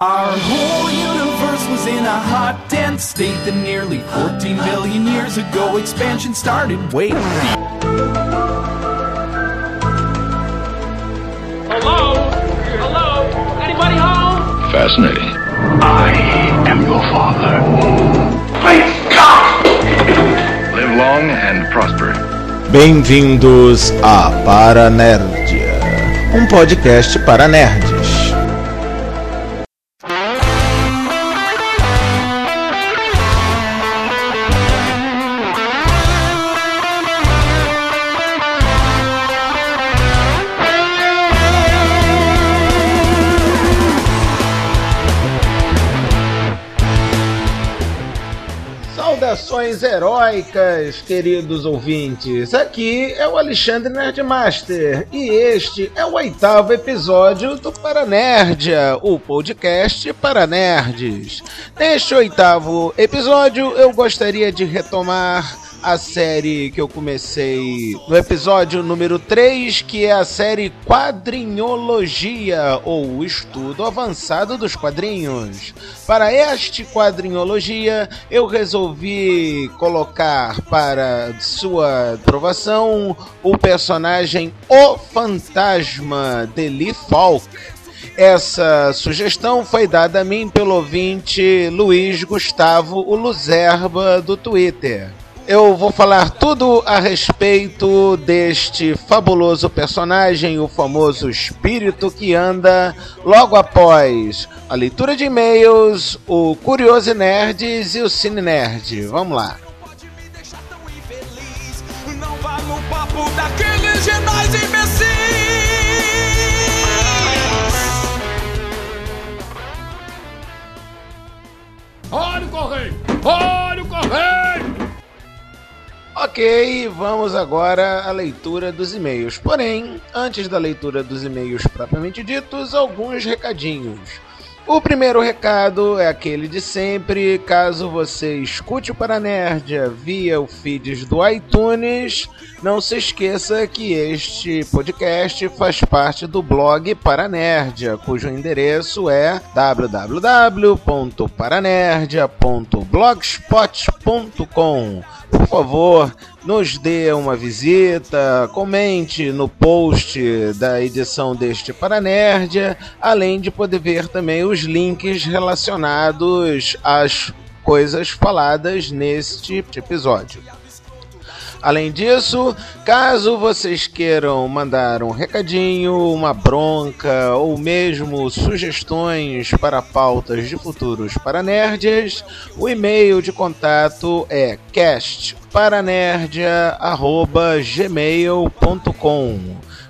Our whole universe was in a hot, dense state that nearly 14 billion years ago expansion started. Wait. Hello? Hello? Anybody home? Fascinating. I am your father. Great Scott! Live long and prosper. Bem-vindos a Paranerdia, um podcast para nerds. Heróicas, queridos ouvintes. Aqui é o Alexandre Nerdmaster e este é o oitavo episódio do Paranerdia, o podcast para nerds. Neste oitavo episódio, eu gostaria de retomar a série que eu comecei no episódio número 3, que é a série Quadrinhologia, ou Estudo Avançado dos Quadrinhos. Para este Quadrinhologia, eu resolvi colocar para sua aprovação o personagem O Fantasma de Lee Falk. Essa sugestão foi dada a mim pelo ouvinte Luiz Gustavo o Luzerba do Twitter eu vou falar tudo a respeito deste fabuloso personagem, o famoso espírito que anda, logo após a leitura de e-mails, o Curioso Nerds e o Cine Nerd. Vamos lá. Olha o correio! Olha! Ok, vamos agora à leitura dos e-mails. Porém, antes da leitura dos e-mails propriamente ditos, alguns recadinhos. O primeiro recado é aquele de sempre. Caso você escute o Paranerdia via o feeds do iTunes, não se esqueça que este podcast faz parte do blog Paranerdia, cujo endereço é www.paranerdia.blogspot.com. Por favor, nos dê uma visita, comente no post da edição deste Paranerdia, além de poder ver também os links relacionados às coisas faladas neste episódio. Além disso, caso vocês queiram mandar um recadinho, uma bronca ou mesmo sugestões para pautas de futuros para nerds, o e-mail de contato é castparanerdia@gmail.com.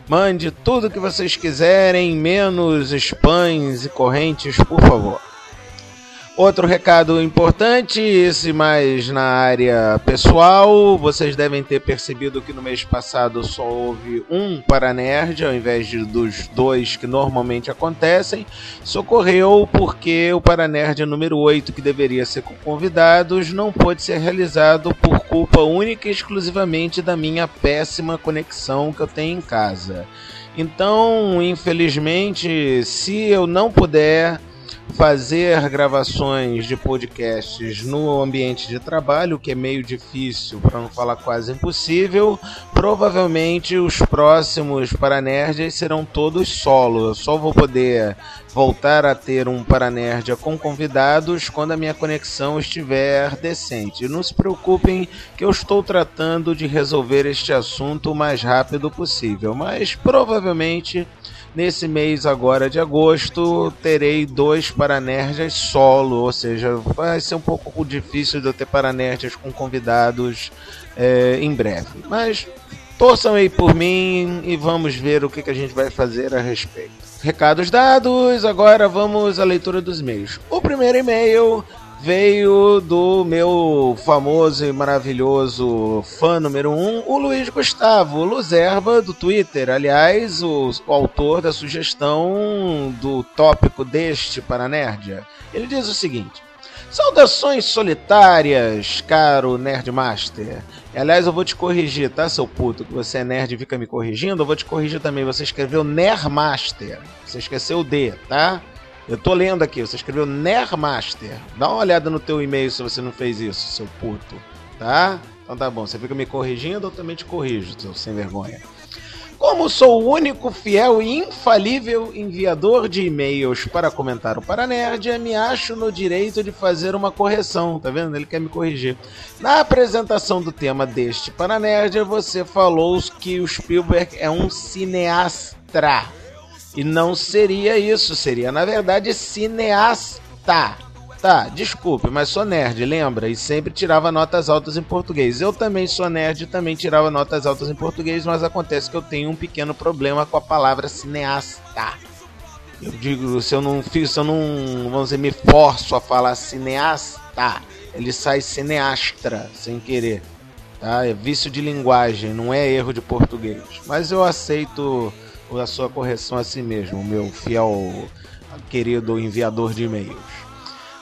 Mande tudo que vocês quiserem, menos spams e correntes, por favor. Outro recado importante, esse mais na área pessoal, vocês devem ter percebido que no mês passado só houve um Paranerd ao invés de, dos dois que normalmente acontecem. Isso ocorreu porque o Paranerd número 8, que deveria ser com convidados, não pôde ser realizado por culpa única e exclusivamente da minha péssima conexão que eu tenho em casa. Então, infelizmente, se eu não puder fazer gravações de podcasts no ambiente de trabalho, que é meio difícil, para não falar quase impossível. Provavelmente os próximos Paranerds serão todos solo. Eu só vou poder voltar a ter um Paranerdia com convidados quando a minha conexão estiver decente. Não se preocupem que eu estou tratando de resolver este assunto o mais rápido possível, mas provavelmente Nesse mês agora de agosto, terei dois Paranerdias solo, ou seja, vai ser um pouco difícil de eu ter Paranerdias com convidados é, em breve. Mas torçam aí por mim e vamos ver o que, que a gente vai fazer a respeito. Recados dados, agora vamos à leitura dos e-mails. O primeiro e-mail veio do meu famoso e maravilhoso fã número um, o Luiz Gustavo Luzerba, do Twitter. Aliás, o, o autor da sugestão do tópico deste Paranerdia. Ele diz o seguinte. Saudações solitárias, caro Nerdmaster. Aliás, eu vou te corrigir, tá, seu puto? Que você é nerd e fica me corrigindo. Eu vou te corrigir também. Você escreveu Nerdmaster. Você esqueceu o D, tá? Eu tô lendo aqui, você escreveu Nermaster. Dá uma olhada no teu e-mail se você não fez isso, seu puto. Tá? Então tá bom, você fica me corrigindo, eu também te corrijo, seu sem vergonha. Como sou o único fiel e infalível enviador de e-mails para comentar o Paranerd, me acho no direito de fazer uma correção, tá vendo? Ele quer me corrigir. Na apresentação do tema deste Paranerd, você falou que o Spielberg é um cineasta. E não seria isso, seria na verdade cineasta. Tá, desculpe, mas sou nerd, lembra? E sempre tirava notas altas em português. Eu também sou nerd e também tirava notas altas em português, mas acontece que eu tenho um pequeno problema com a palavra cineasta. Eu digo, se eu não fiz, se eu não, vamos dizer, me forço a falar cineasta, ele sai cineastra, sem querer. Tá? É vício de linguagem, não é erro de português. Mas eu aceito a sua correção assim mesmo, meu fiel querido enviador de e-mails.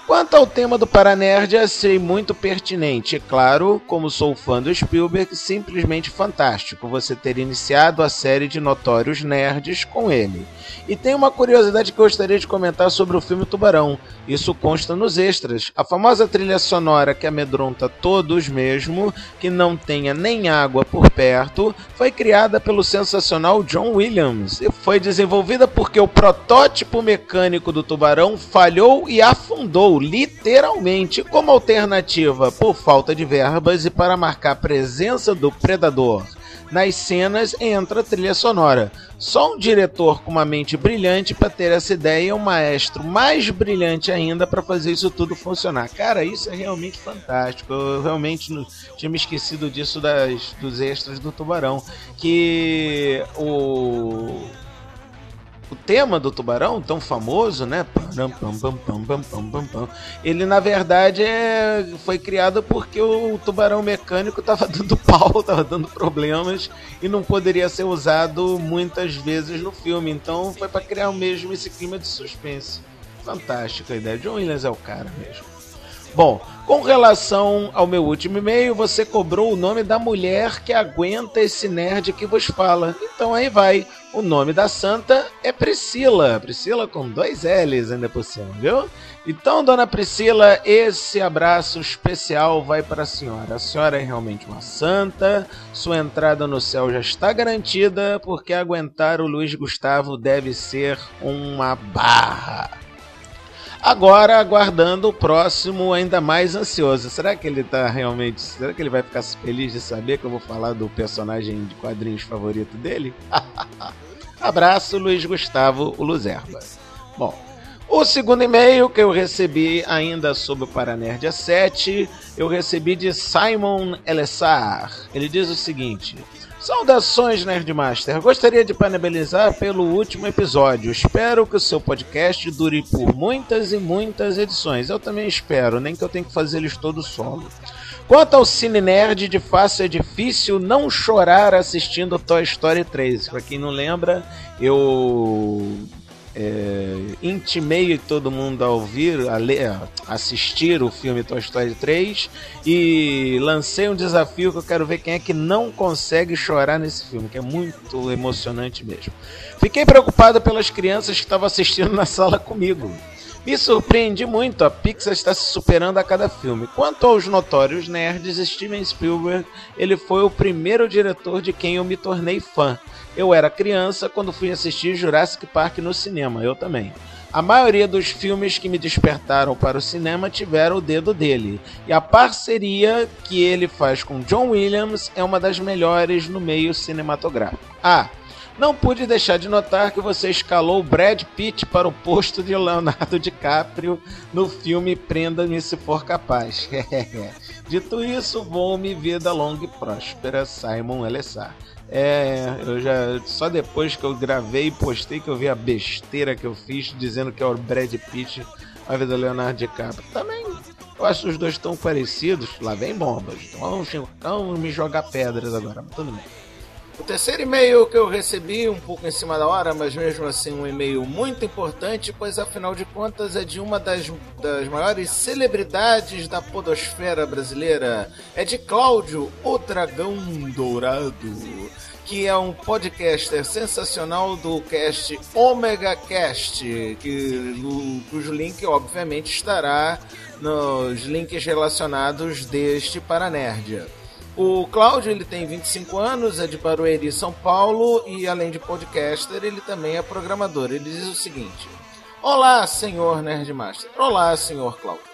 Quanto ao tema do Paranerd, achei muito pertinente. Claro, como sou fã do Spielberg, simplesmente fantástico você ter iniciado a série de notórios nerds com ele. E tem uma curiosidade que gostaria de comentar sobre o filme Tubarão. Isso consta nos extras. A famosa trilha sonora que amedronta todos mesmo, que não tenha nem água por perto, foi criada pelo sensacional John Williams e foi desenvolvida porque o protótipo mecânico do Tubarão falhou e afundou literalmente como alternativa por falta de verbas e para marcar a presença do predador. Nas cenas entra a trilha sonora. Só um diretor com uma mente brilhante para ter essa ideia e um maestro mais brilhante ainda para fazer isso tudo funcionar. Cara, isso é realmente fantástico. Eu realmente não, tinha me esquecido disso das, dos extras do Tubarão. Que o o tema do tubarão, tão famoso, né? Ele na verdade é, foi criado porque o tubarão mecânico estava dando pau, estava dando problemas e não poderia ser usado muitas vezes no filme. Então foi para criar mesmo esse clima de suspense. Fantástica a ideia. John Williams é o cara mesmo. Bom, com relação ao meu último e-mail, você cobrou o nome da mulher que aguenta esse nerd que vos fala. Então aí vai. O nome da santa é Priscila. Priscila com dois L's ainda por cima, viu? Então, dona Priscila, esse abraço especial vai para a senhora. A senhora é realmente uma santa. Sua entrada no céu já está garantida, porque aguentar o Luiz Gustavo deve ser uma barra. Agora aguardando o próximo ainda mais ansioso. Será que ele tá realmente. Será que ele vai ficar feliz de saber que eu vou falar do personagem de quadrinhos favorito dele? Abraço, Luiz Gustavo, Luzerba. Bom, o segundo e-mail que eu recebi ainda sobre o Paranerd 7, eu recebi de Simon Elessar. Ele diz o seguinte: Saudações, Nerdmaster. Gostaria de parabenizar pelo último episódio. Espero que o seu podcast dure por muitas e muitas edições. Eu também espero, nem que eu tenha que fazer eles todos solo. Quanto ao Cine Nerd, de fácil é difícil não chorar assistindo Toy Story 3. Para quem não lembra, eu é, intimei todo mundo a ouvir, a ler, a assistir o filme Toy Story 3 e lancei um desafio que eu quero ver quem é que não consegue chorar nesse filme, que é muito emocionante mesmo. Fiquei preocupado pelas crianças que estavam assistindo na sala comigo. Me surpreendi muito, a Pixar está se superando a cada filme. Quanto aos notórios nerds, Steven Spielberg, ele foi o primeiro diretor de quem eu me tornei fã. Eu era criança quando fui assistir Jurassic Park no cinema, eu também. A maioria dos filmes que me despertaram para o cinema tiveram o dedo dele, e a parceria que ele faz com John Williams é uma das melhores no meio cinematográfico. Ah, não pude deixar de notar que você escalou Brad Pitt para o posto de Leonardo DiCaprio no filme Prenda-me se for capaz. Dito isso, vou-me vida longa e próspera, Simon Elessar. É, eu já. Só depois que eu gravei e postei que eu vi a besteira que eu fiz dizendo que é o Brad Pitt a vida do Leonardo DiCaprio. Também eu acho que os dois tão parecidos. Lá vem bombas. Então vamos, me jogar pedras agora. Tudo bem. O terceiro e-mail que eu recebi, um pouco em cima da hora, mas mesmo assim um e-mail muito importante, pois afinal de contas é de uma das, das maiores celebridades da podosfera brasileira. É de Cláudio, o Dragão Dourado. que é um podcaster sensacional do cast Omega Cast, que, cujo link obviamente estará nos links relacionados deste Paranerdia. O Cláudio ele tem 25 anos, é de Barueri, São Paulo, e além de podcaster, ele também é programador. Ele diz o seguinte: Olá, senhor Nerdmaster. Olá, senhor Cláudio.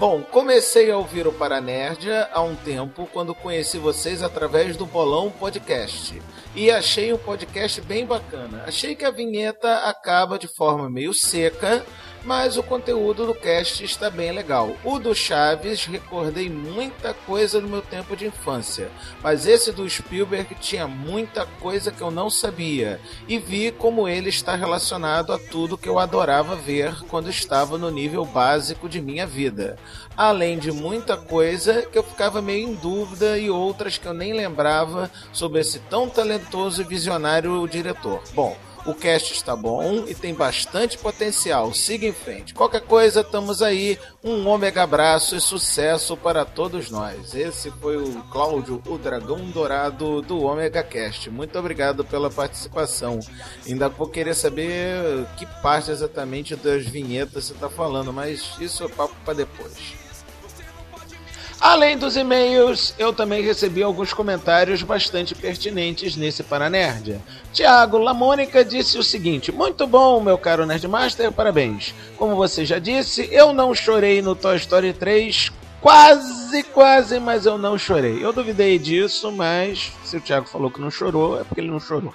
Bom, comecei a ouvir o Paranerdia há um tempo, quando conheci vocês através do Bolão Podcast. E achei o podcast bem bacana. Achei que a vinheta acaba de forma meio seca, mas o conteúdo do cast está bem legal. O do Chaves, recordei muita coisa do meu tempo de infância, mas esse do Spielberg tinha muita coisa que eu não sabia e vi como ele está relacionado a tudo que eu adorava ver quando estava no nível básico de minha vida. Além de muita coisa que eu ficava meio em dúvida e outras que eu nem lembrava sobre esse tão talentoso e visionário diretor. Bom, o cast está bom e tem bastante potencial. Siga em frente. Qualquer coisa, estamos aí. Um ômega abraço e sucesso para todos nós. Esse foi o Cláudio, o dragão dourado do Omega Cast. Muito obrigado pela participação. Ainda vou querer saber que parte exatamente das vinhetas você está falando, mas isso é papo para depois. Além dos e-mails, eu também recebi alguns comentários bastante pertinentes nesse Paranerdia. Tiago Lamônica disse o seguinte: Muito bom, meu caro Nerdmaster, parabéns. Como você já disse, eu não chorei no Toy Story 3. Quase, quase, mas eu não chorei. Eu duvidei disso, mas se o Thiago falou que não chorou, é porque ele não chorou.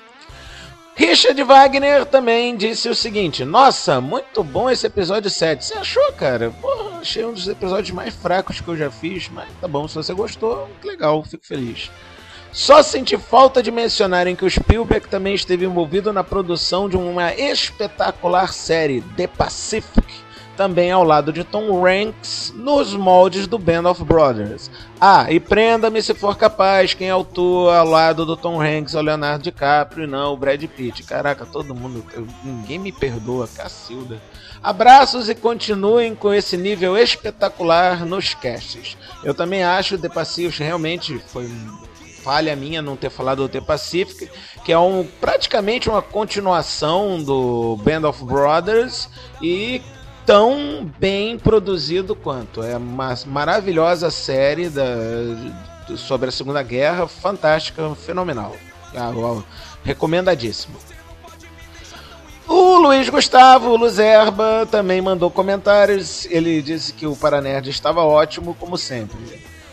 Richard Wagner também disse o seguinte: Nossa, muito bom esse episódio 7. Você achou, cara? Porra, achei um dos episódios mais fracos que eu já fiz, mas tá bom, se você gostou, legal, fico feliz. Só senti falta de mencionarem que o Spielberg também esteve envolvido na produção de uma espetacular série, The Pacific, também ao lado de Tom Hanks, nos moldes do Band of Brothers. Ah, e prenda-me se for capaz, quem autua ao lado do Tom Hanks é o Leonardo DiCaprio e não o Brad Pitt. Caraca, todo mundo, ninguém me perdoa, Cacilda. Abraços e continuem com esse nível espetacular nos casts. Eu também acho The Pacific realmente foi falha minha não ter falado do The Pacific, que é um, praticamente uma continuação do Band of Brothers e tão bem produzido quanto. É uma maravilhosa série da, sobre a Segunda Guerra, fantástica, fenomenal. Ah, recomendadíssimo. O Luiz Gustavo Luzerba também mandou comentários. Ele disse que o Paranerd estava ótimo, como sempre.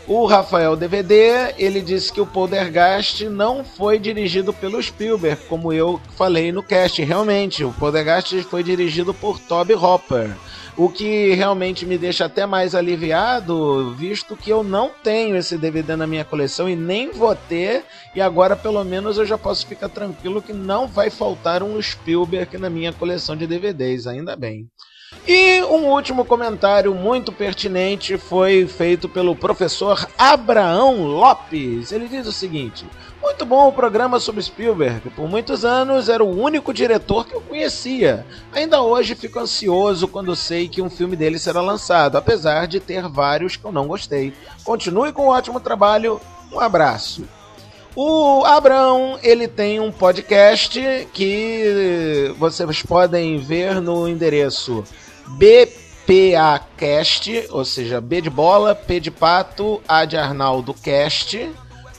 O Rafael DVD, ele disse que o Poltergeist não foi dirigido pelo Spielberg, como eu falei no cast. Realmente, o Poltergeist foi dirigido por Toby Hopper. O que realmente me deixa até mais aliviado, visto que eu não tenho esse DVD na minha coleção e nem vou ter, e agora pelo menos eu já posso ficar tranquilo que não vai faltar um Spielberg na minha coleção de DVDs, ainda bem. E um último comentário muito pertinente foi feito pelo professor Abraão Lopes. Ele diz o seguinte: Muito bom o programa sobre Spielberg. Por muitos anos era o único diretor que eu conhecia. Ainda hoje fico ansioso quando sei que um filme dele será lançado, apesar de ter vários que eu não gostei. Continue com o um ótimo trabalho. Um abraço. O Abraão, ele tem um podcast que vocês podem ver no endereço BPAcast, ou seja, B de bola, P de pato, A de Arnaldo cast,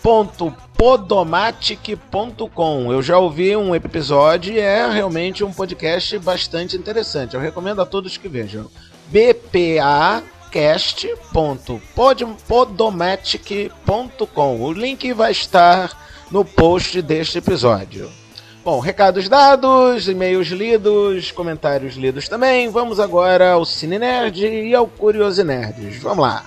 ponto podomatic.com. Eu já ouvi um episódio e é realmente um podcast bastante interessante. Eu recomendo a todos que vejam. bpacast.podomatic.com. O link vai estar no post deste episódio. Bom, recados dados, e-mails lidos, comentários lidos também. Vamos agora ao Cine Nerd e ao Curioso Nerds. Vamos lá.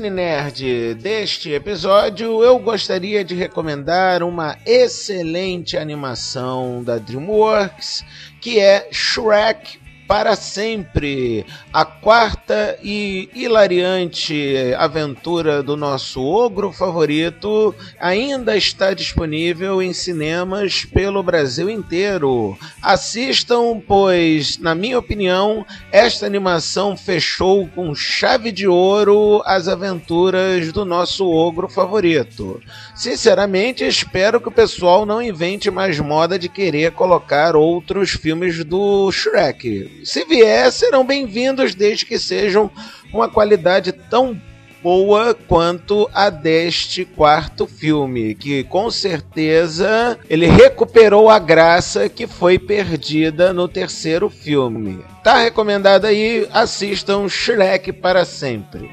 Cine Nerd deste episódio, eu gostaria de recomendar uma excelente animação da DreamWorks, que é Shrek para sempre a quarta e hilariante aventura do nosso ogro favorito ainda está disponível em cinemas pelo Brasil inteiro. Assistam, pois, na minha opinião, esta animação fechou com chave de ouro as aventuras do nosso ogro favorito. Sinceramente, espero que o pessoal não invente mais moda de querer colocar outros filmes do Shrek se vier, serão bem-vindos desde que sejam uma qualidade tão boa quanto a deste quarto filme, que com certeza ele recuperou a graça que foi perdida no terceiro filme. Tá recomendado aí, assistam Shrek para sempre.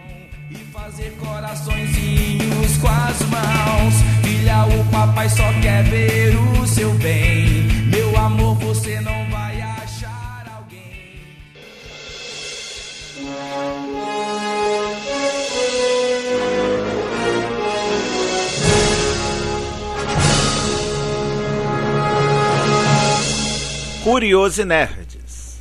E fazer coraçõezinhos com as mãos, filha, o papai só quer ver o seu bem. Meu amor, você não Curiose Nerds.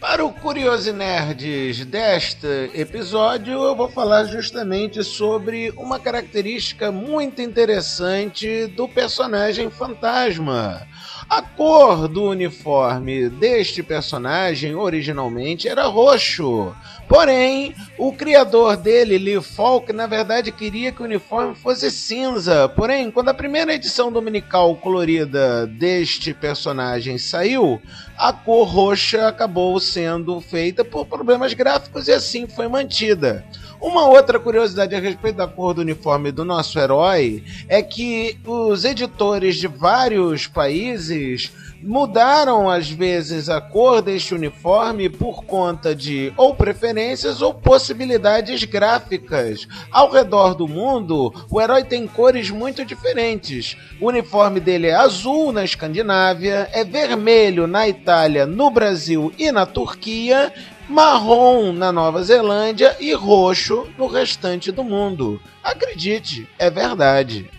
Para o Curiose Nerds deste episódio, eu vou falar justamente sobre uma característica muito interessante do personagem fantasma. A cor do uniforme deste personagem originalmente era roxo. Porém, o criador dele, Lee Falk, na verdade queria que o uniforme fosse cinza. Porém, quando a primeira edição dominical colorida deste personagem saiu, a cor roxa acabou sendo feita por problemas gráficos e assim foi mantida. Uma outra curiosidade a respeito da cor do uniforme do nosso herói é que os editores de vários países mudaram às vezes a cor deste uniforme por conta de ou preferências ou possibilidades gráficas. Ao redor do mundo, o herói tem cores muito diferentes. O uniforme dele é azul na Escandinávia, é vermelho na Itália, no Brasil e na Turquia marrom na Nova Zelândia e roxo no restante do mundo. Acredite, é verdade.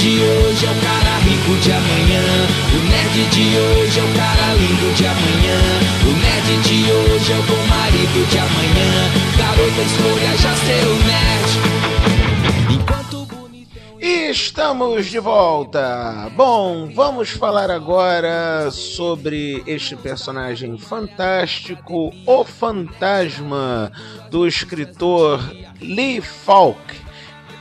De hoje é o cara rico de amanhã. O nerd de hoje é o cara lindo de amanhã. O nerd de hoje é o bom marido de amanhã. Garota, escolha já ser nerd. Enquanto Estamos de volta! Bom, vamos falar agora sobre este personagem fantástico, o fantasma do escritor Lee Falk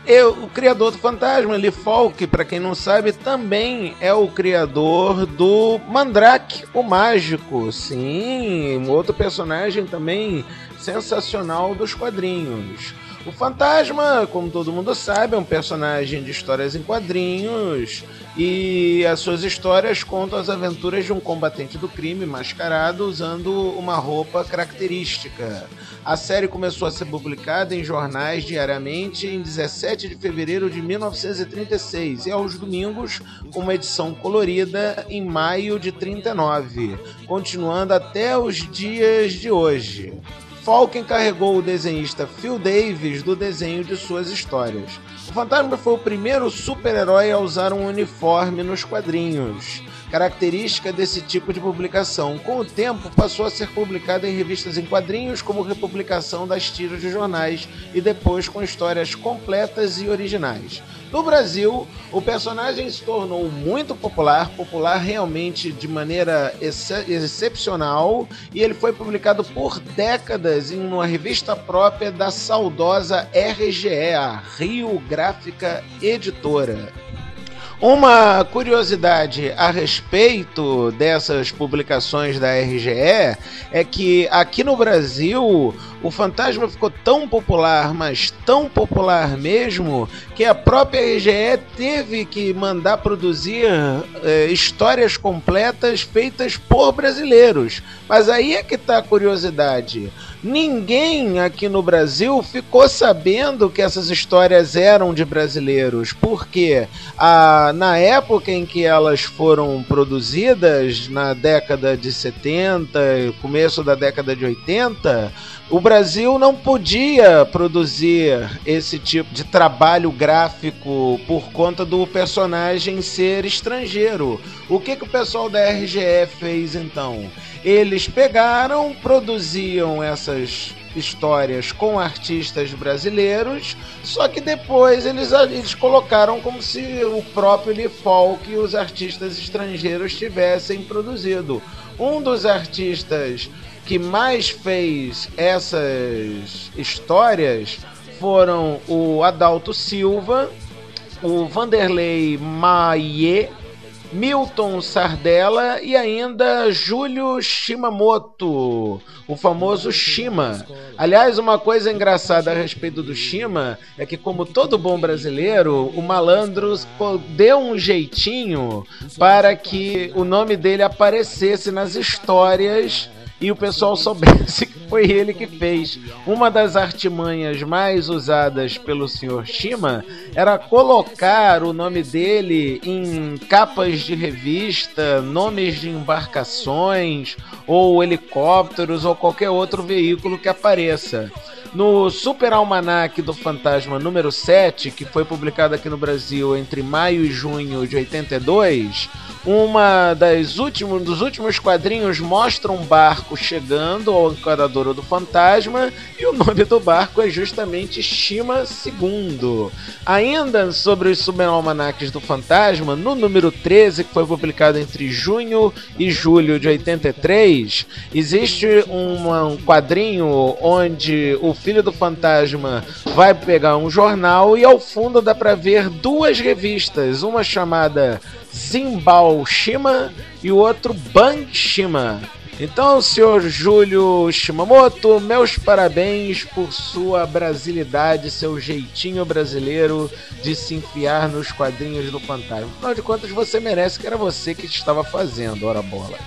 eu, o criador do Fantasma, Lee Falk, para quem não sabe, também é o criador do Mandrake, o Mágico. Sim, um outro personagem também sensacional dos quadrinhos. O Fantasma, como todo mundo sabe, é um personagem de histórias em quadrinhos e as suas histórias contam as aventuras de um combatente do crime mascarado usando uma roupa característica. A série começou a ser publicada em jornais diariamente em 17 de fevereiro de 1936 e aos domingos com uma edição colorida em maio de 39, continuando até os dias de hoje. Falk encarregou o desenhista Phil Davis do desenho de suas histórias. O Fantasma foi o primeiro super-herói a usar um uniforme nos quadrinhos. Característica desse tipo de publicação. Com o tempo, passou a ser publicada em revistas em quadrinhos, como republicação das tiras de jornais, e depois com histórias completas e originais. No Brasil, o personagem se tornou muito popular, popular realmente de maneira ex excepcional, e ele foi publicado por décadas em uma revista própria da saudosa RGE, Rio Gráfica Editora. Uma curiosidade a respeito dessas publicações da RGE é que aqui no Brasil o Fantasma ficou tão popular, mas tão popular mesmo, que a própria RGE teve que mandar produzir é, histórias completas feitas por brasileiros. Mas aí é que está a curiosidade. Ninguém aqui no Brasil ficou sabendo que essas histórias eram de brasileiros, porque a, na época em que elas foram produzidas, na década de 70, começo da década de 80, o Brasil não podia produzir esse tipo de trabalho gráfico por conta do personagem ser estrangeiro. O que, que o pessoal da RGE fez então? Eles pegaram, produziam essas histórias com artistas brasileiros, só que depois eles, eles colocaram como se o próprio Lee Falk e os artistas estrangeiros tivessem produzido. Um dos artistas que mais fez essas histórias foram o Adalto Silva, o Vanderlei Maie Milton Sardella e ainda Júlio Shimamoto, o famoso Shima. Aliás, uma coisa engraçada a respeito do Shima é que, como todo bom brasileiro, o malandro deu um jeitinho para que o nome dele aparecesse nas histórias e o pessoal soubesse foi ele que fez. Uma das artimanhas mais usadas pelo Sr. Shima era colocar o nome dele em capas de revista, nomes de embarcações, ou helicópteros, ou qualquer outro veículo que apareça. No Super Almanac do Fantasma número 7, que foi publicado aqui no Brasil entre maio e junho de 82, uma das últimos, dos últimos quadrinhos mostra um barco chegando ao do fantasma e o nome do barco é justamente Shima II. Ainda sobre os subalmanaques do fantasma, no número 13, que foi publicado entre junho e julho de 83, existe uma, um quadrinho onde o filho do fantasma vai pegar um jornal e ao fundo dá para ver duas revistas, uma chamada Zimbal Shima e o outro Bang Shima. Então, senhor Júlio Shimamoto, meus parabéns por sua brasilidade, seu jeitinho brasileiro de se enfiar nos quadrinhos do fantasma. Afinal de contas, você merece que era você que estava fazendo, ora bolas.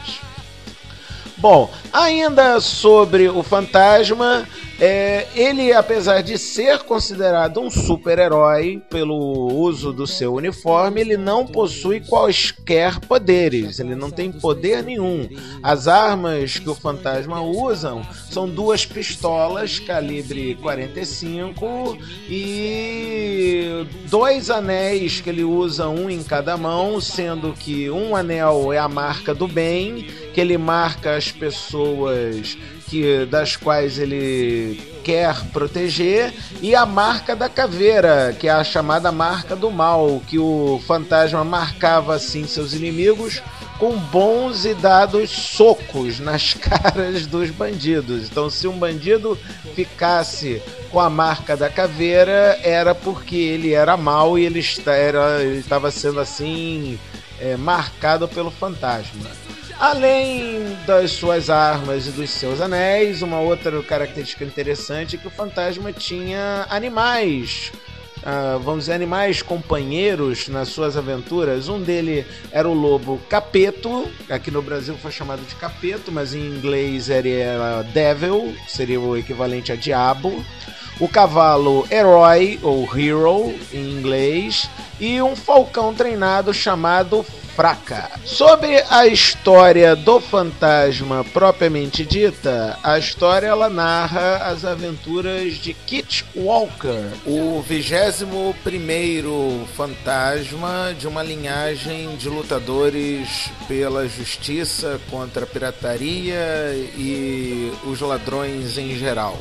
Bom, ainda sobre o fantasma, é, ele, apesar de ser considerado um super-herói pelo uso do seu uniforme, ele não possui quaisquer poderes, ele não tem poder nenhum. As armas que o fantasma usa são duas pistolas calibre 45 e dois anéis que ele usa um em cada mão, sendo que um anel é a marca do bem, que ele marca as pessoas que, das quais ele quer proteger, e a marca da caveira, que é a chamada marca do mal, que o fantasma marcava assim seus inimigos com bons e dados socos nas caras dos bandidos. Então, se um bandido ficasse com a marca da caveira, era porque ele era mal e ele estava sendo assim é, marcado pelo fantasma. Além das suas armas e dos seus anéis, uma outra característica interessante é que o fantasma tinha animais. Uh, vamos dizer, animais companheiros nas suas aventuras. Um dele era o lobo Capeto, aqui no Brasil foi chamado de Capeto, mas em inglês ele era Devil, seria o equivalente a Diabo. O cavalo Herói, ou Hero em inglês, e um falcão treinado chamado fraca. Sobre a história do fantasma propriamente dita, a história ela narra as aventuras de Kit Walker, o 21 primeiro fantasma de uma linhagem de lutadores pela justiça contra a pirataria e os ladrões em geral.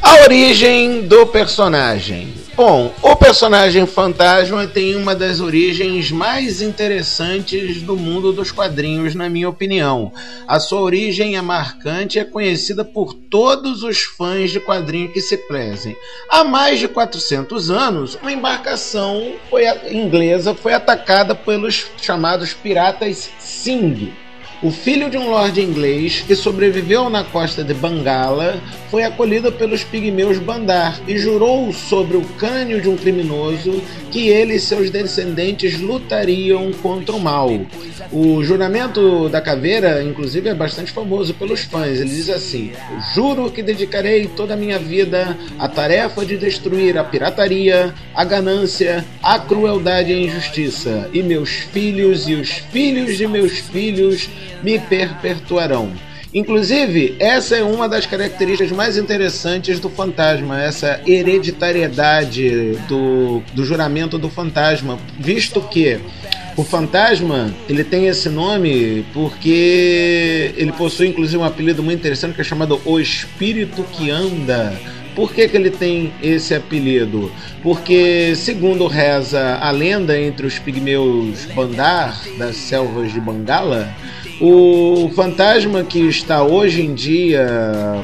A origem do personagem. Bom, o personagem fantasma tem uma das origens mais interessantes do mundo dos quadrinhos, na minha opinião. A sua origem é marcante e é conhecida por todos os fãs de quadrinho que se prezem. Há mais de 400 anos, uma embarcação foi, inglesa foi atacada pelos chamados piratas Sing o filho de um lord inglês que sobreviveu na costa de Bangala foi acolhido pelos pigmeus Bandar e jurou sobre o crânio de um criminoso que ele e seus descendentes lutariam contra o mal. O juramento da caveira, inclusive, é bastante famoso pelos fãs. Ele diz assim: Juro que dedicarei toda a minha vida à tarefa de destruir a pirataria, a ganância, a crueldade e a injustiça, e meus filhos e os filhos de meus filhos me perpetuarão. Inclusive, essa é uma das características mais interessantes do fantasma, essa hereditariedade do, do juramento do fantasma, visto que o fantasma ele tem esse nome porque ele possui inclusive um apelido muito interessante que é chamado O Espírito que Anda. Por que, que ele tem esse apelido? Porque, segundo reza a lenda entre os pigmeus Bandar, das selvas de Bangala, o fantasma que está hoje em dia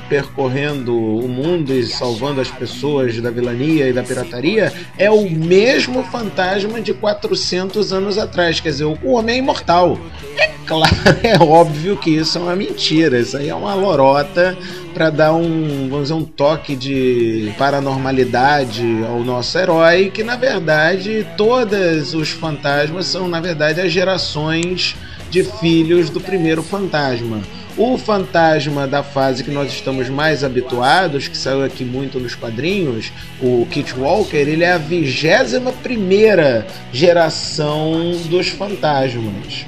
percorrendo o mundo e salvando as pessoas da vilania e da pirataria é o mesmo fantasma de 400 anos atrás. Quer dizer, o homem é imortal. É claro, é óbvio que isso é uma mentira. Isso aí é uma lorota para dar um, vamos dizer, um toque de paranormalidade ao nosso herói, que na verdade todos os fantasmas são na verdade as gerações de filhos do primeiro fantasma. O fantasma da fase que nós estamos mais habituados, que saiu aqui muito nos quadrinhos, o Kit Walker, ele é a vigésima primeira geração dos fantasmas.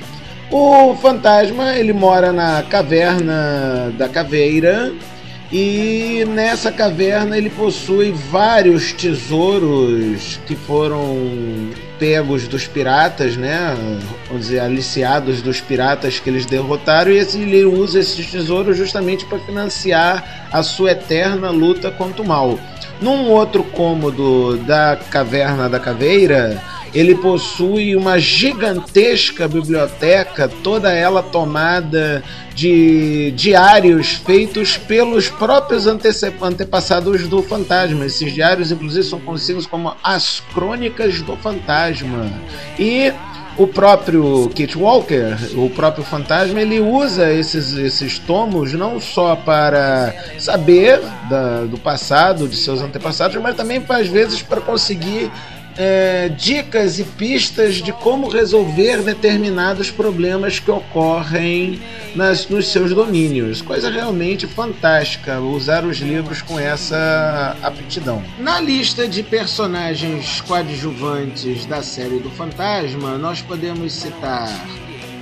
O fantasma ele mora na caverna da caveira e nessa caverna ele possui vários tesouros que foram pegos dos piratas, né? Vamos dizer, aliciados dos piratas que eles derrotaram, e ele usa esses tesouros justamente para financiar a sua eterna luta contra o mal. Num outro cômodo da Caverna da Caveira, ele possui uma gigantesca biblioteca, toda ela tomada de diários feitos pelos próprios antepassados do fantasma. Esses diários, inclusive, são conhecidos como as Crônicas do Fantasma. E o próprio Kit Walker, o próprio fantasma, ele usa esses, esses tomos não só para saber da, do passado de seus antepassados, mas também às vezes para conseguir é, dicas e pistas de como resolver determinados problemas que ocorrem nas, nos seus domínios. Coisa realmente fantástica usar os livros com essa aptidão. Na lista de personagens coadjuvantes da série do Fantasma, nós podemos citar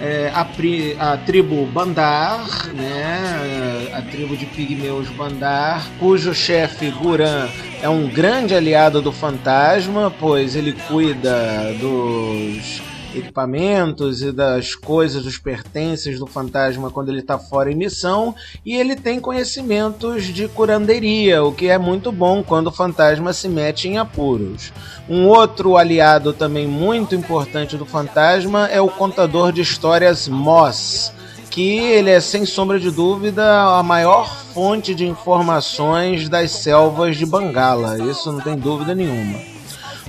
é, a, pri, a, tribo Bandar, né, a tribo de pigmeus Bandar, cujo chefe Guran é um grande aliado do fantasma, pois ele cuida dos equipamentos e das coisas, dos pertences do fantasma quando ele está fora em missão, e ele tem conhecimentos de curanderia, o que é muito bom quando o fantasma se mete em apuros. Um outro aliado também muito importante do fantasma é o contador de histórias Moss, que ele é sem sombra de dúvida a maior fonte de informações das selvas de Bangala, isso não tem dúvida nenhuma.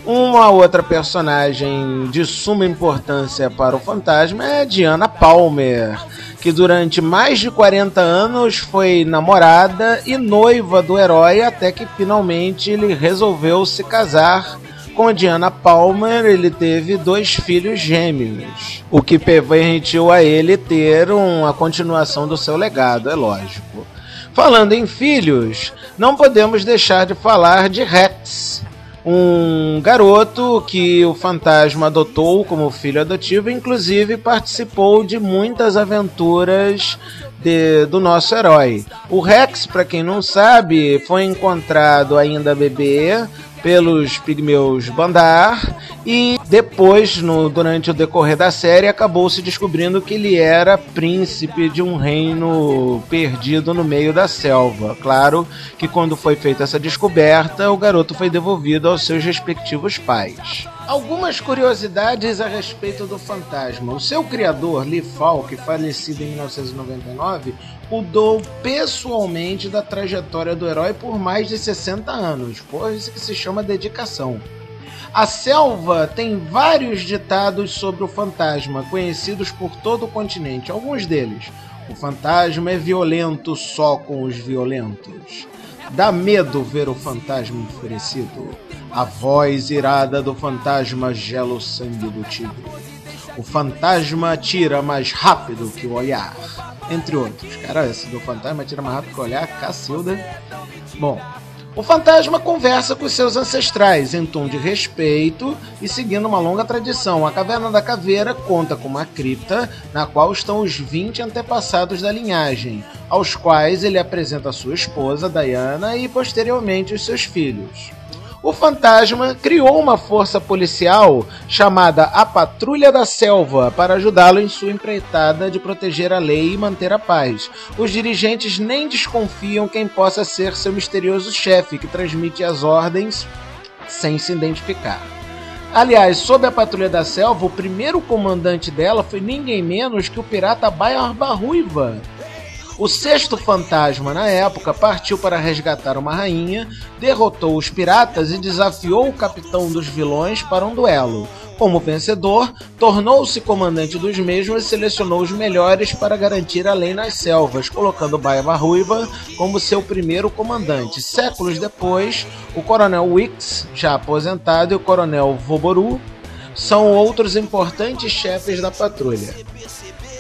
Uma outra personagem de suma importância para o fantasma é Diana Palmer, que durante mais de 40 anos foi namorada e noiva do herói até que finalmente ele resolveu se casar com Diana Palmer, ele teve dois filhos gêmeos, o que permitiu a ele ter uma continuação do seu legado, é lógico. Falando em filhos, não podemos deixar de falar de Rex, um garoto que o fantasma adotou como filho adotivo, inclusive participou de muitas aventuras de, do nosso herói. O Rex, para quem não sabe, foi encontrado ainda bebê pelos pigmeus Bandar e depois, no, durante o decorrer da série, acabou se descobrindo que ele era príncipe de um reino perdido no meio da selva. Claro que quando foi feita essa descoberta, o garoto foi devolvido aos seus respectivos pais. Algumas curiosidades a respeito do fantasma. O seu criador, Lee Falk, falecido em 1999, cuidou pessoalmente da trajetória do herói por mais de 60 anos. Por isso que se chama dedicação. A selva tem vários ditados sobre o fantasma, conhecidos por todo o continente. Alguns deles. O fantasma é violento só com os violentos. Dá medo ver o fantasma enfurecido. A voz irada do fantasma gela o sangue do tigre. O fantasma atira mais rápido que o olhar. Entre outros. Cara, esse do fantasma atira mais rápido que olhar, Cacilda. Bom, o fantasma conversa com seus ancestrais em tom de respeito e seguindo uma longa tradição. A Caverna da Caveira conta com uma cripta na qual estão os 20 antepassados da linhagem, aos quais ele apresenta sua esposa, Diana, e posteriormente os seus filhos o fantasma criou uma força policial chamada a Patrulha da Selva para ajudá-lo em sua empreitada de proteger a lei e manter a paz. Os dirigentes nem desconfiam quem possa ser seu misterioso chefe, que transmite as ordens sem se identificar. Aliás, sob a Patrulha da Selva, o primeiro comandante dela foi ninguém menos que o pirata Barba Ruiva o sexto fantasma, na época, partiu para resgatar uma rainha, derrotou os piratas e desafiou o capitão dos vilões para um duelo. Como vencedor, tornou-se comandante dos mesmos e selecionou os melhores para garantir a lei nas selvas, colocando Baiba Ruiva como seu primeiro comandante. Séculos depois, o coronel Wix, já aposentado, e o coronel Voboru são outros importantes chefes da patrulha.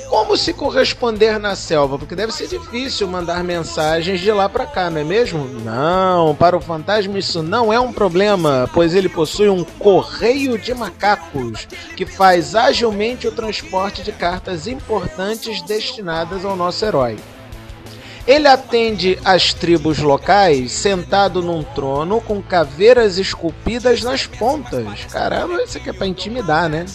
Como se corresponder na selva? Porque deve ser difícil mandar mensagens de lá para cá, não é mesmo? Não, para o fantasma isso não é um problema, pois ele possui um correio de macacos que faz agilmente o transporte de cartas importantes destinadas ao nosso herói. Ele atende as tribos locais sentado num trono com caveiras esculpidas nas pontas. Caramba, isso aqui é pra intimidar, né?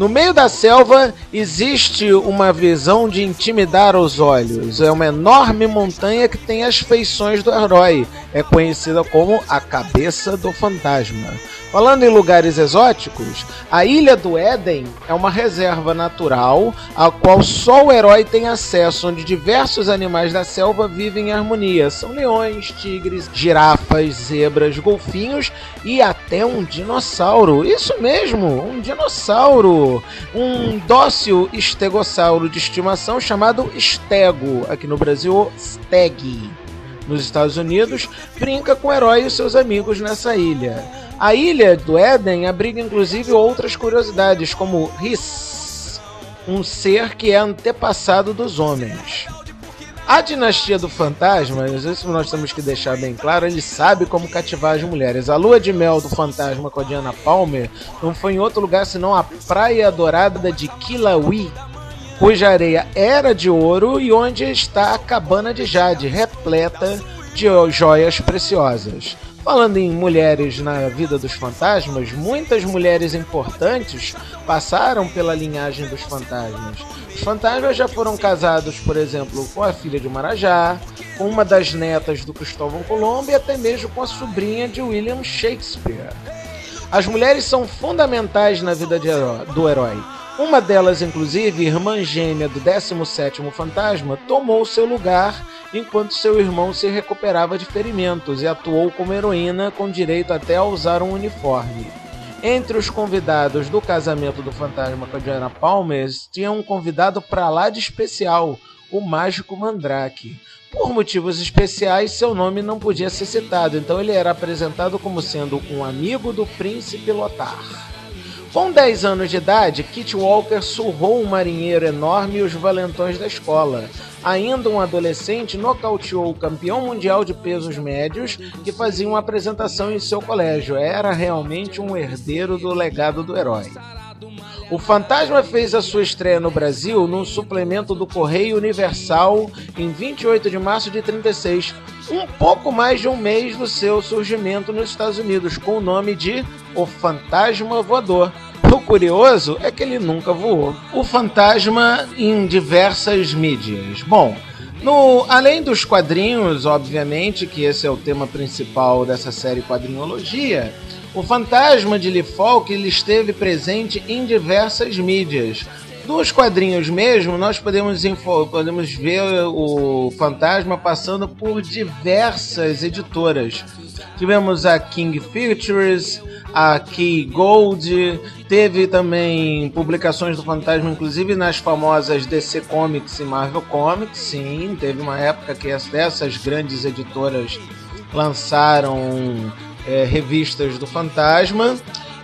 No meio da selva existe uma visão de intimidar os olhos. É uma enorme montanha que tem as feições do herói. É conhecida como a cabeça do fantasma. Falando em lugares exóticos, a Ilha do Éden é uma reserva natural a qual só o herói tem acesso, onde diversos animais da selva vivem em harmonia. São leões, tigres, girafas, zebras, golfinhos e até um dinossauro. Isso mesmo, um dinossauro. Um dócil estegossauro de estimação chamado estego. Aqui no Brasil, steg. Nos Estados Unidos, brinca com o herói e seus amigos nessa ilha. A ilha do Éden abriga inclusive outras curiosidades, como Hiss, um ser que é antepassado dos homens. A dinastia do fantasma, isso nós temos que deixar bem claro, ele sabe como cativar as mulheres. A lua de mel do fantasma com a Diana Palmer não foi em outro lugar senão a praia dourada de Kilauea, cuja areia era de ouro e onde está a cabana de Jade, repleta de joias preciosas. Falando em mulheres na vida dos fantasmas, muitas mulheres importantes passaram pela linhagem dos fantasmas. Os fantasmas já foram casados, por exemplo, com a filha de Marajá, com uma das netas do Cristóvão Colombo e até mesmo com a sobrinha de William Shakespeare. As mulheres são fundamentais na vida do herói. Uma delas, inclusive, irmã gêmea do 17º fantasma, tomou seu lugar enquanto seu irmão se recuperava de ferimentos e atuou como heroína com direito até a usar um uniforme. Entre os convidados do casamento do fantasma com a Diana Palmer, tinha um convidado para lá de especial, o mágico Mandrake. Por motivos especiais, seu nome não podia ser citado, então ele era apresentado como sendo um amigo do príncipe Lotar. Com 10 anos de idade, Kit Walker surrou um marinheiro enorme e os valentões da escola. ainda um adolescente, nocauteou o campeão mundial de pesos médios que fazia uma apresentação em seu colégio. Era realmente um herdeiro do legado do herói. O Fantasma fez a sua estreia no Brasil num suplemento do Correio Universal em 28 de março de 36, um pouco mais de um mês do seu surgimento nos Estados Unidos, com o nome de O Fantasma Voador. O curioso é que ele nunca voou. O Fantasma em diversas mídias. Bom, no, além dos quadrinhos, obviamente, que esse é o tema principal dessa série Quadrinologia, o fantasma de Lee Falk ele esteve presente em diversas mídias. Nos quadrinhos mesmo, nós podemos, podemos ver o fantasma passando por diversas editoras. Tivemos a King Features, a Key Gold, teve também publicações do Fantasma, inclusive nas famosas DC Comics e Marvel Comics. Sim, teve uma época que essas grandes editoras lançaram é, revistas do Fantasma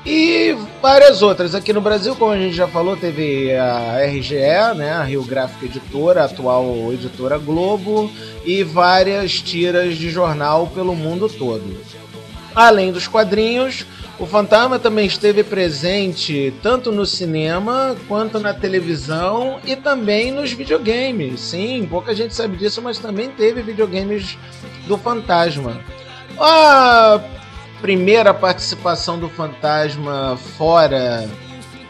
e várias outras. Aqui no Brasil, como a gente já falou, teve a RGE, né, a Rio Gráfica Editora, atual editora Globo, e várias tiras de jornal pelo mundo todo. Além dos quadrinhos, o Fantasma também esteve presente tanto no cinema quanto na televisão e também nos videogames. Sim, pouca gente sabe disso, mas também teve videogames do Fantasma. A primeira participação do Fantasma fora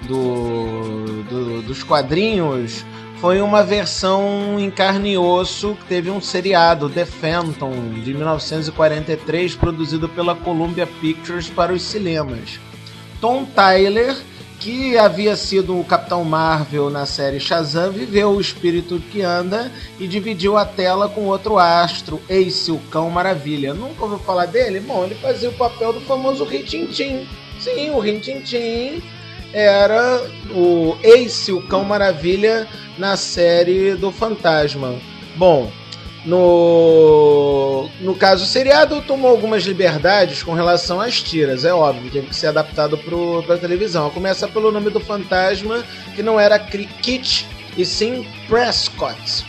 do, do, dos quadrinhos foi uma versão em carne e osso que teve um seriado, The Phantom, de 1943, produzido pela Columbia Pictures para os cinemas. Tom Tyler que havia sido o Capitão Marvel na série Shazam, viveu o espírito que anda e dividiu a tela com outro astro, Ace, o Cão Maravilha. Nunca ouviu falar dele? Bom, ele fazia o papel do famoso Rintintim. Sim, o Rintintim era o Ace, o Cão Maravilha, na série do Fantasma. Bom, no, no caso, o seriado tomou algumas liberdades com relação às tiras, é óbvio, teve que ser adaptado para a televisão. Começa pelo nome do fantasma, que não era Kit, e sim Prescott.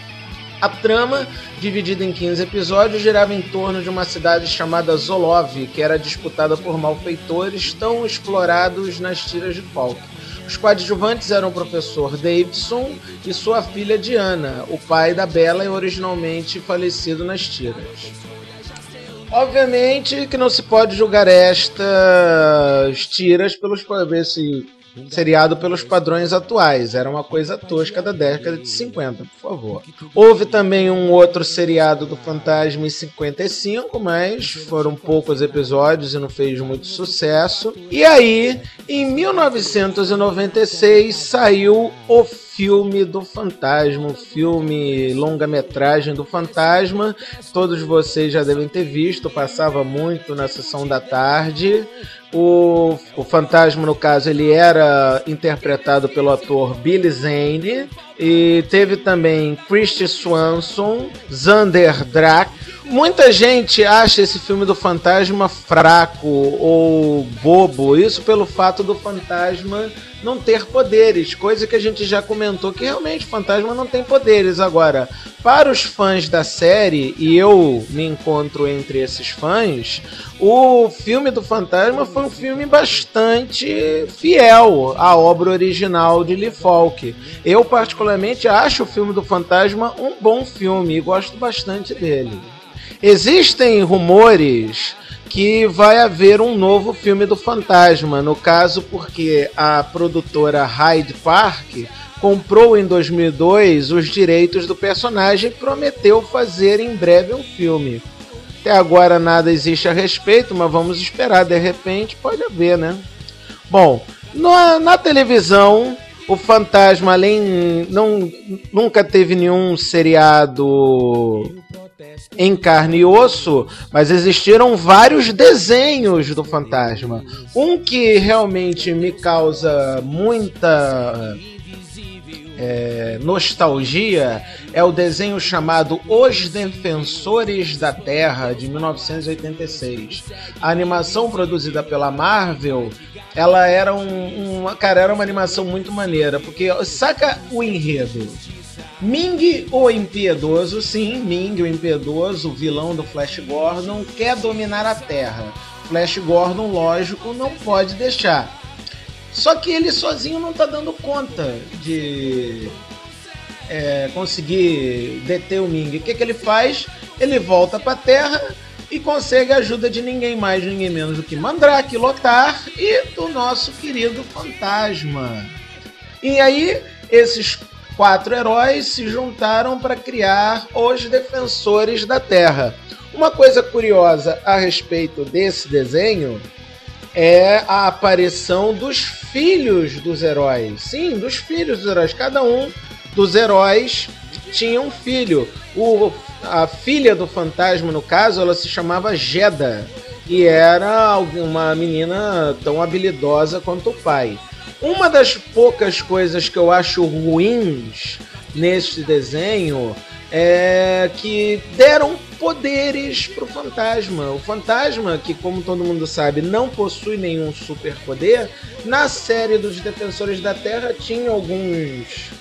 A trama, dividida em 15 episódios, girava em torno de uma cidade chamada Zolov, que era disputada por malfeitores tão explorados nas tiras de Falk. Os coadjuvantes eram o professor Davidson e sua filha Diana, o pai da Bella e originalmente falecido nas tiras. Obviamente que não se pode julgar estas tiras pelos esse seriado pelos padrões atuais. Era uma coisa tosca da década de 50, por favor. Houve também um outro seriado do Fantasma em 55, mas foram poucos episódios e não fez muito sucesso. E aí, em 1996, saiu o filme do Fantasma, o filme longa-metragem do Fantasma. Todos vocês já devem ter visto, passava muito na sessão da tarde. O, o fantasma, no caso, ele era interpretado pelo ator Billy Zane. E teve também Christy Swanson, Xander Drack. Muita gente acha esse filme do fantasma fraco ou bobo. Isso pelo fato do fantasma não ter poderes, coisa que a gente já comentou que realmente o fantasma não tem poderes. Agora, para os fãs da série, e eu me encontro entre esses fãs, o filme do fantasma foi um filme bastante fiel à obra original de Lee Falk. Eu, particularmente, acho o filme do fantasma um bom filme e gosto bastante dele. Existem rumores que vai haver um novo filme do Fantasma, no caso porque a produtora Hyde Park comprou em 2002 os direitos do personagem e prometeu fazer em breve um filme. Até agora nada existe a respeito, mas vamos esperar, de repente pode haver, né? Bom, na, na televisão, o Fantasma além não nunca teve nenhum seriado em carne e osso, mas existiram vários desenhos do fantasma. Um que realmente me causa muita é, nostalgia é o desenho chamado Os Defensores da Terra de 1986. A animação produzida pela Marvel, ela era um, uma cara era uma animação muito maneira porque saca o enredo Ming, o Impiedoso, sim, Ming, o Impiedoso, o vilão do Flash Gordon, quer dominar a Terra. Flash Gordon, lógico, não pode deixar. Só que ele sozinho não está dando conta de é, conseguir deter o Ming. O que, que ele faz? Ele volta para a Terra e consegue a ajuda de ninguém mais, ninguém menos do que Mandrake, Lotar e do nosso querido Fantasma. E aí, esses quatro heróis se juntaram para criar os Defensores da Terra. Uma coisa curiosa a respeito desse desenho é a aparição dos filhos dos heróis. Sim, dos filhos dos heróis. Cada um dos heróis tinha um filho. O, a filha do fantasma, no caso, ela se chamava Jeda e era uma menina tão habilidosa quanto o pai. Uma das poucas coisas que eu acho ruins neste desenho é que deram poderes pro fantasma. O fantasma, que como todo mundo sabe, não possui nenhum superpoder, na série dos Defensores da Terra tinha alguns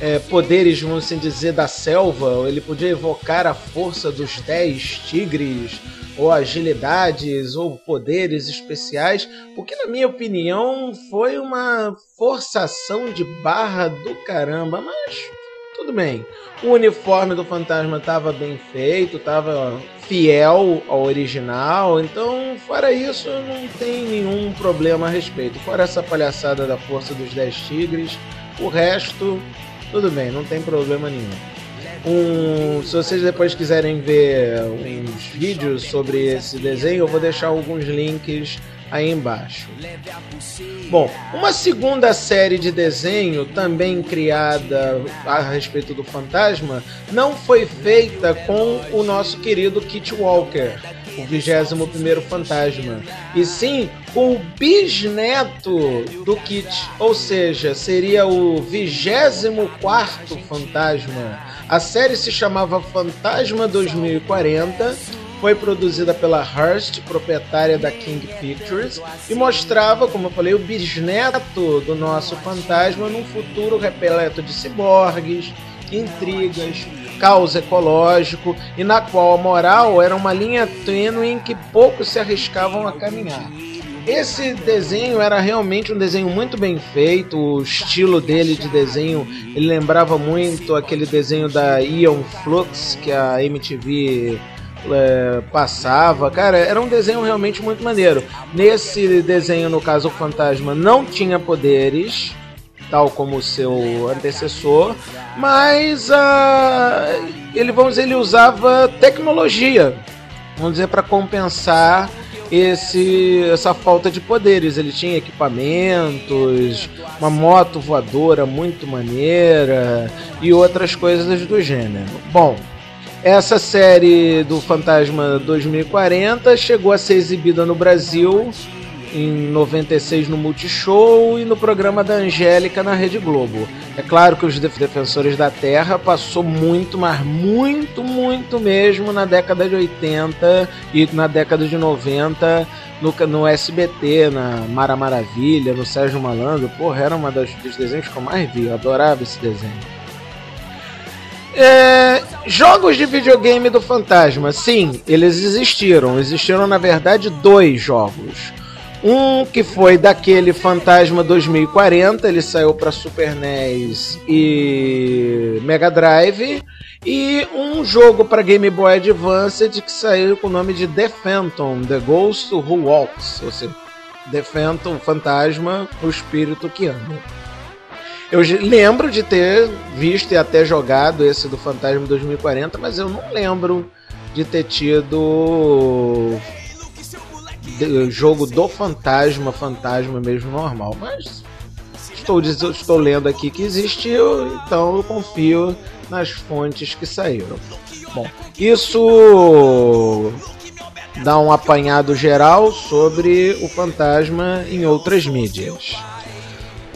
é, poderes, vamos assim dizer, da selva. Ele podia evocar a força dos dez tigres ou agilidades ou poderes especiais, o que na minha opinião foi uma forçação de barra do caramba, mas tudo bem. O uniforme do fantasma estava bem feito, estava fiel ao original, então fora isso não tem nenhum problema a respeito. Fora essa palhaçada da força dos 10 tigres, o resto tudo bem, não tem problema nenhum. Um, se vocês depois quiserem ver uns vídeos sobre esse desenho, eu vou deixar alguns links aí embaixo. Bom, uma segunda série de desenho, também criada a respeito do fantasma, não foi feita com o nosso querido Kit Walker, o 21 fantasma, e sim com o bisneto do Kit, ou seja, seria o 24 fantasma a série se chamava Fantasma 2040, foi produzida pela Hearst, proprietária da King Pictures, e mostrava, como eu falei, o bisneto do nosso fantasma num futuro repleto de ciborgues, intrigas, caos ecológico e na qual a moral era uma linha tênue em que poucos se arriscavam a caminhar. Esse desenho era realmente um desenho muito bem feito, o estilo dele de desenho, ele lembrava muito aquele desenho da Ion Flux que a MTV é, passava. Cara, era um desenho realmente muito maneiro. Nesse desenho, no caso, o fantasma não tinha poderes, tal como o seu antecessor, mas uh, ele, vamos dizer, ele usava tecnologia, vamos dizer, para compensar esse essa falta de poderes. Ele tinha equipamentos, uma moto voadora muito maneira e outras coisas do gênero. Bom, essa série do Fantasma 2040 chegou a ser exibida no Brasil em 96 no Multishow e no programa da Angélica na Rede Globo. É claro que os Defensores da Terra passou muito, mas muito, muito mesmo na década de 80 e na década de 90 no, no SBT, na Mara Maravilha, no Sérgio Malandro. Porra, era uma das, dos desenhos que eu mais vi, eu adorava esse desenho. É, jogos de videogame do Fantasma, sim, eles existiram. Existiram, na verdade, dois jogos. Um que foi daquele Fantasma 2040, ele saiu para Super NES e Mega Drive, e um jogo para Game Boy Advance que saiu com o nome de The Phantom, The Ghost Who Walks, ou seja, The Phantom, Fantasma, o espírito que anda. Eu lembro de ter visto e até jogado esse do Fantasma 2040, mas eu não lembro de ter tido jogo do fantasma, fantasma mesmo normal. Mas estou, estou lendo aqui que existiu, então eu confio nas fontes que saíram. Bom, isso dá um apanhado geral sobre o fantasma em outras mídias.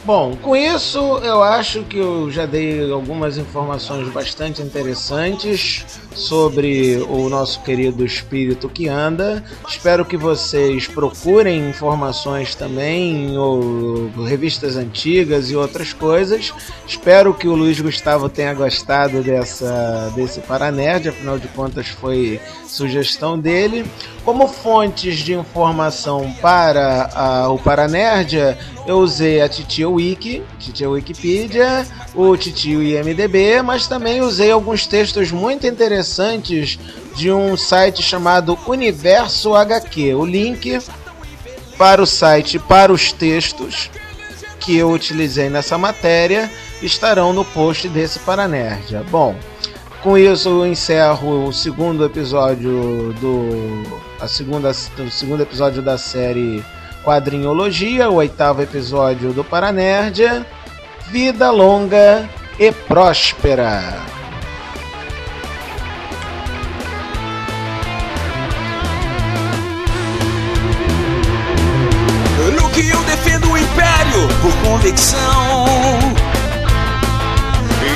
Bom, com isso eu acho que eu já dei algumas informações bastante interessantes sobre o nosso querido espírito que anda. Espero que vocês procurem informações também ou revistas antigas e outras coisas. Espero que o Luiz Gustavo tenha gostado dessa desse Paranerd, afinal de contas foi sugestão dele. Como fontes de informação para a, o Paranerdia, eu usei a Titio Wiki, Titio Wikipedia, o Titio IMDB, mas também usei alguns textos muito interessantes de um site chamado Universo HQ. O link para o site, para os textos que eu utilizei nessa matéria estarão no post desse Paranerdia. Bom, com isso eu encerro o segundo episódio do a segunda o segundo episódio da série Quadrinhologia, o oitavo episódio do Paranerdia. Vida longa e próspera. No que eu defendo o império por convicção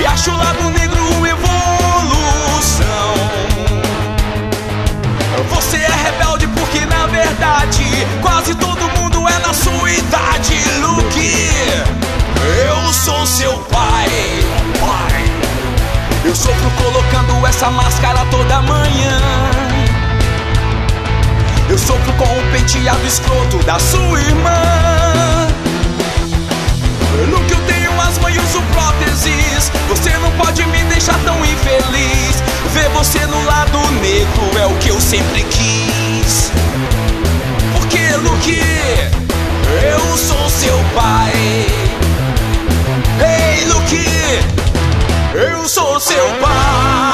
E acho o lado negro Você é rebelde porque na verdade Quase todo mundo é na sua idade Luke, eu sou seu pai Pai Eu sofro colocando essa máscara toda manhã eu sofro com o penteado escroto da sua irmã. Que eu tenho as mãos próteses, você não pode me deixar tão infeliz. Ver você no lado negro é o que eu sempre quis. Porque, Luke, eu sou seu pai. Ei, Luke, eu sou seu pai.